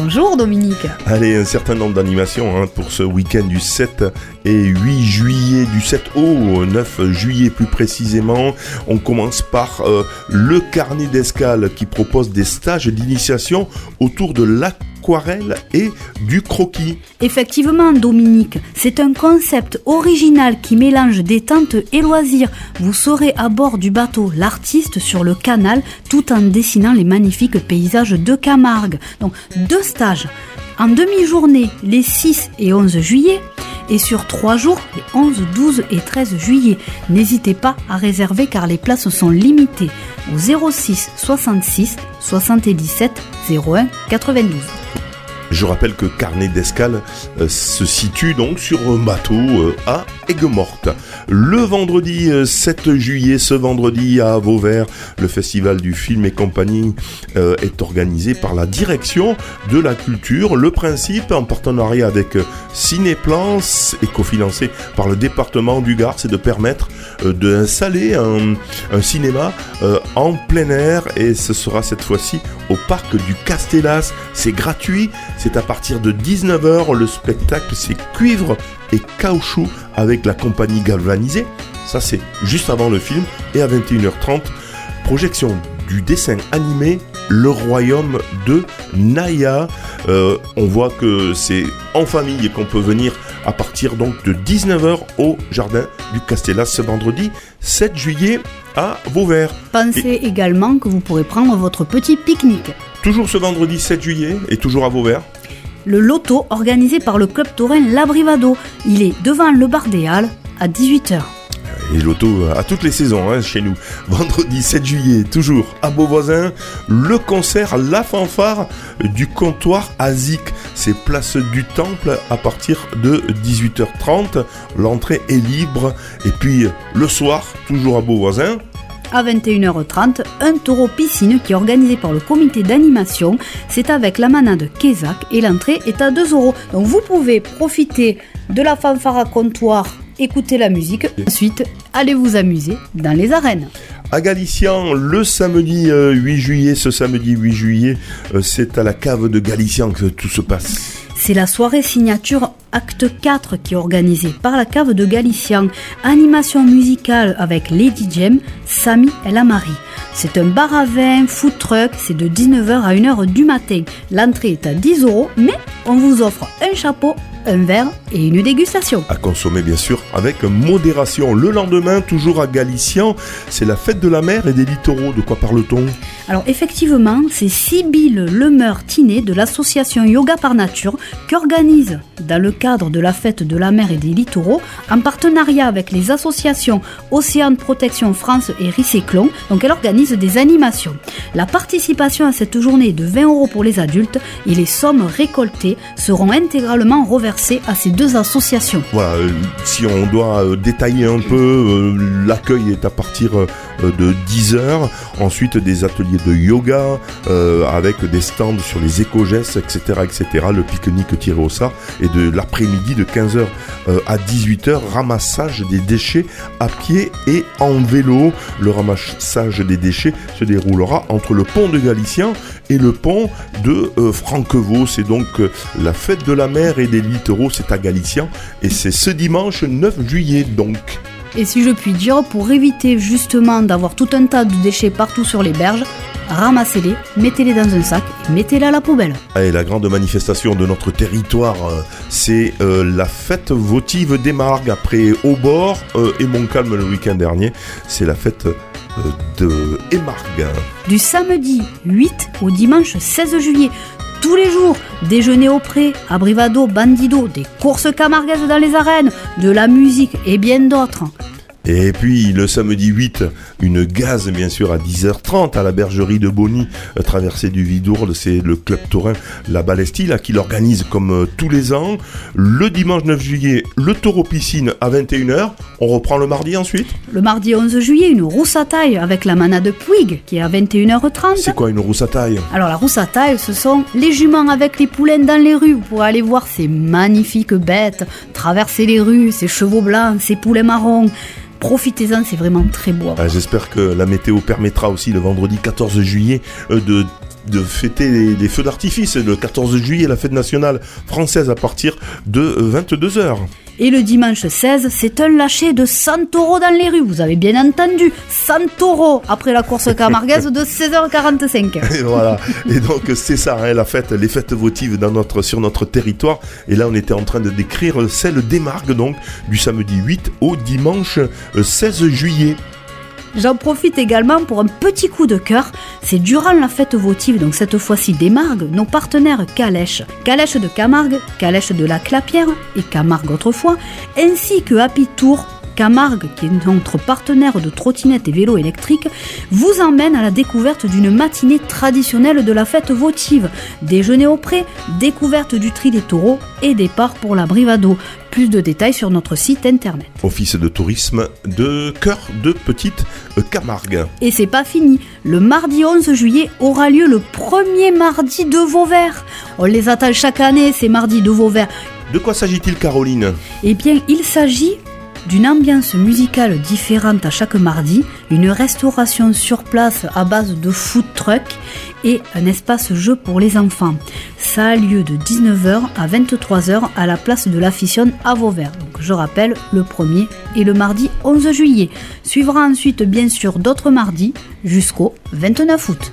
Bonjour Dominique. Allez, un certain nombre d'animations hein, pour ce week-end du 7 et 8 juillet, du 7 au 9 juillet plus précisément. On commence par euh, le carnet d'escale qui propose des stages d'initiation autour de et du croquis. Effectivement, Dominique, c'est un concept original qui mélange détente et loisirs. Vous serez à bord du bateau l'artiste sur le canal tout en dessinant les magnifiques paysages de Camargue. Donc, deux stages. En demi-journée, les 6 et 11 juillet, et sur trois jours, les 11, 12 et 13 juillet. N'hésitez pas à réserver car les places sont limitées au 06 66 77 01 92. Je rappelle que Carnet d'Escale euh, se situe donc sur un bateau euh, à Aigues-Mortes. Le vendredi 7 euh, juillet, ce vendredi à Vauvert, le festival du film et compagnie est organisé par la direction de la culture. Le principe, en partenariat avec Cinéplans et cofinancé par le département du Gard, c'est de permettre d'installer un, cinéma en plein air et ce sera cette fois-ci au parc du Castellas. C'est gratuit, c'est à partir de 19h. Le spectacle, c'est cuivre et caoutchouc avec la compagnie galvanisée. Ça, c'est juste avant le film. Et à 21h30, projection du dessin animé Le Royaume de Naya. Euh, on voit que c'est en famille et qu'on peut venir à partir donc de 19h au jardin du Castellas ce vendredi 7 juillet à Vauvert. Pensez également que vous pourrez prendre votre petit pique-nique. Toujours ce vendredi 7 juillet et toujours à Vauvert le loto organisé par le club taurin Labrivado. Il est devant le bar des Halles à 18h. Et loto à toutes les saisons hein, chez nous. Vendredi 7 juillet, toujours à Beauvoisin, le concert La Fanfare du comptoir Azik. C'est place du Temple à partir de 18h30. L'entrée est libre. Et puis le soir, toujours à Beauvoisin, à 21h30, un taureau piscine qui est organisé par le comité d'animation. C'est avec la manade Kézak et l'entrée est à 2 euros. Donc vous pouvez profiter de la fanfare à comptoir, écouter la musique, ensuite allez vous amuser dans les arènes. À Galician, le samedi 8 euh, juillet, ce samedi 8 juillet, euh, c'est à la cave de Galician que tout se passe. C'est la soirée signature Acte 4 qui est organisée par la cave de Galician. Animation musicale avec Lady Jem, Samy et la Marie. C'est un bar à vin, food truck, c'est de 19h à 1h du matin. L'entrée est à 10 euros, mais on vous offre un chapeau un verre et une dégustation. À consommer bien sûr avec modération. Le lendemain, toujours à Galician, c'est la fête de la mer et des littoraux. De quoi parle-t-on? Alors effectivement, c'est Sibylle Lemeur-Tinet de l'association Yoga par Nature qui organise, dans le cadre de la fête de la mer et des littoraux, en partenariat avec les associations Océane Protection France et Ricéclon, donc elle organise des animations. La participation à cette journée est de 20 euros pour les adultes et les sommes récoltées seront intégralement reversées à ces deux associations. Voilà, euh, si on doit euh, détailler un peu, euh, l'accueil est à partir de 10h, ensuite des ateliers de yoga avec des stands sur les éco-gestes, etc., etc., le pique-nique tiré au sort, et de l'après-midi de 15h à 18h, ramassage des déchets à pied et en vélo. Le ramassage des déchets se déroulera entre le pont de Galicien et le pont de Franquevaux. C'est donc la fête de la mer et des littoraux, c'est à Galicien. Et c'est ce dimanche 9 juillet donc. Et si je puis dire, pour éviter justement d'avoir tout un tas de déchets partout sur les berges, ramassez-les, mettez-les dans un sac et mettez-les à la poubelle. Et la grande manifestation de notre territoire, euh, c'est euh, la fête votive des Margues après Aubord euh, et Montcalm le week-end dernier. C'est la fête de Emargue. Du samedi 8 au dimanche 16 juillet tous les jours, déjeuner au pré, à Brivado, Bandido, des courses camarguaises dans les arènes, de la musique et bien d'autres. Et puis le samedi 8, une gaz bien sûr à 10h30 à la bergerie de Bonny, euh, traversée du Vidourde. C'est le club taurin La Balestie là, qui l'organise comme euh, tous les ans. Le dimanche 9 juillet, le taureau piscine à 21h. On reprend le mardi ensuite Le mardi 11 juillet, une rousse à taille avec la manade Puig qui est à 21h30. C'est quoi une rousse à taille? Alors la rousse à taille, ce sont les juments avec les poulaines dans les rues. Vous pourrez aller voir ces magnifiques bêtes traverser les rues, ces chevaux blancs, ces poulets marrons. Profitez-en, c'est vraiment très beau. Ah, j'espère que la météo permettra aussi le vendredi 14 juillet euh, de de fêter les, feux d'artifice le 14 juillet, la fête nationale française à partir de 22h. Et le dimanche 16, c'est un lâcher de 100 taureaux dans les rues. Vous avez bien entendu, 100 taureaux après la course camarguaise de 16h45. Et voilà. Et donc c'est ça, hein, la fête, les fêtes votives dans notre, sur notre territoire. Et là, on était en train de décrire celle des Margues, donc du samedi 8 au dimanche 16 juillet. J'en profite également pour un petit coup de cœur. C'est durant la fête votive, donc cette fois-ci des Margues, nos partenaires Calèche, Calèche de Camargue, Calèche de la Clapière et Camargue autrefois, ainsi que Happy Tour, Camargue, qui est notre partenaire de trottinettes et vélos électriques, vous emmène à la découverte d'une matinée traditionnelle de la fête votive. Déjeuner au pré, découverte du tri des taureaux et départ pour la Brivado. Plus de détails sur notre site internet. Office de tourisme de Cœur de Petite Camargue. Et c'est pas fini. Le mardi 11 juillet aura lieu le premier mardi de Vauvert. On les attend chaque année, ces mardis de Vauvert. De quoi s'agit-il, Caroline? Eh bien, il s'agit d'une ambiance musicale différente à chaque mardi, une restauration sur place à base de food truck et un espace jeu pour les enfants. Ça a lieu de 19h à 23h à la place de la Fission à Vauvert. Donc je rappelle le 1er et le mardi 11 juillet. Suivra ensuite bien sûr d'autres mardis jusqu'au 29 août.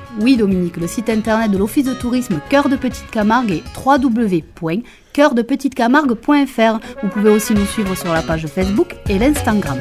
oui Dominique, le site internet de l'Office de tourisme Cœur de Petite Camargue est www.coeurdepetitecamargue.fr. Vous pouvez aussi nous suivre sur la page Facebook et l'Instagram.